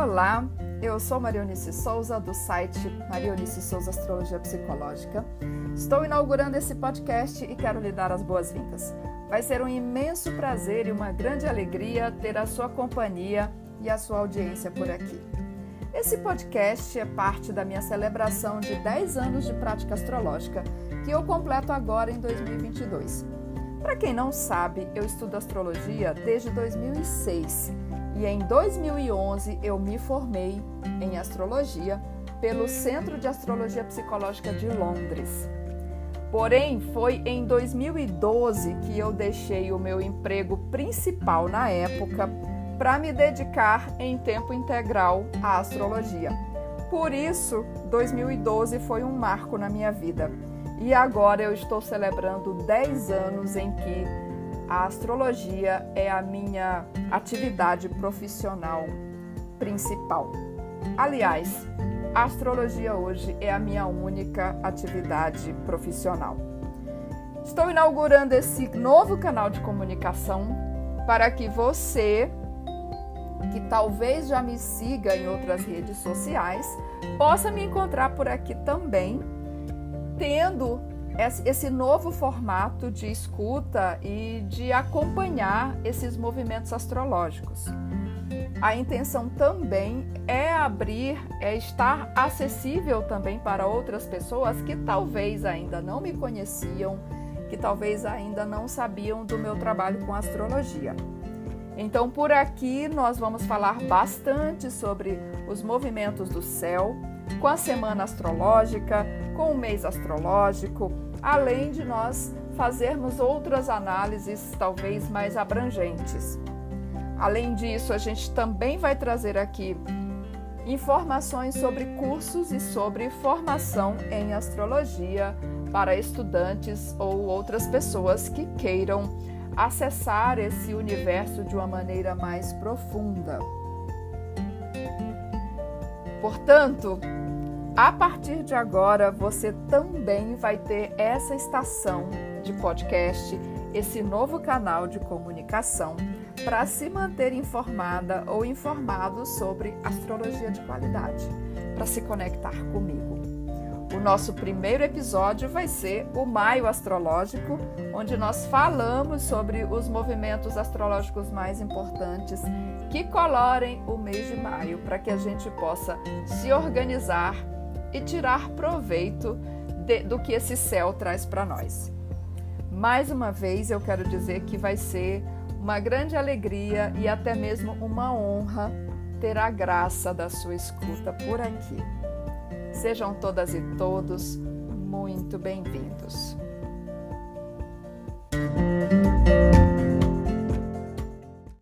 Olá, eu sou Marionice Souza do site Marionice Souza Astrologia Psicológica. Estou inaugurando esse podcast e quero lhe dar as boas-vindas. Vai ser um imenso prazer e uma grande alegria ter a sua companhia e a sua audiência por aqui. Esse podcast é parte da minha celebração de 10 anos de prática astrológica, que eu completo agora em 2022. Para quem não sabe, eu estudo astrologia desde 2006 e em 2011 eu me formei em astrologia pelo Centro de Astrologia Psicológica de Londres. Porém, foi em 2012 que eu deixei o meu emprego principal na época para me dedicar em tempo integral à astrologia. Por isso, 2012 foi um marco na minha vida. E agora eu estou celebrando 10 anos em que a astrologia é a minha atividade profissional principal. Aliás, a astrologia hoje é a minha única atividade profissional. Estou inaugurando esse novo canal de comunicação para que você, que talvez já me siga em outras redes sociais, possa me encontrar por aqui também, tendo esse novo formato de escuta e de acompanhar esses movimentos astrológicos. A intenção também é abrir, é estar acessível também para outras pessoas que talvez ainda não me conheciam, que talvez ainda não sabiam do meu trabalho com astrologia. Então, por aqui nós vamos falar bastante sobre os movimentos do céu, com a semana astrológica, com o mês astrológico, além de nós fazermos outras análises talvez mais abrangentes. Além disso, a gente também vai trazer aqui informações sobre cursos e sobre formação em astrologia para estudantes ou outras pessoas que queiram acessar esse universo de uma maneira mais profunda. Portanto, a partir de agora, você também vai ter essa estação de podcast, esse novo canal de comunicação para se manter informada ou informado sobre astrologia de qualidade, para se conectar comigo. O nosso primeiro episódio vai ser o Maio Astrológico, onde nós falamos sobre os movimentos astrológicos mais importantes que colorem o mês de maio, para que a gente possa se organizar e tirar proveito de, do que esse céu traz para nós. Mais uma vez, eu quero dizer que vai ser uma grande alegria e até mesmo uma honra ter a graça da sua escuta por aqui. Sejam todas e todos muito bem-vindos.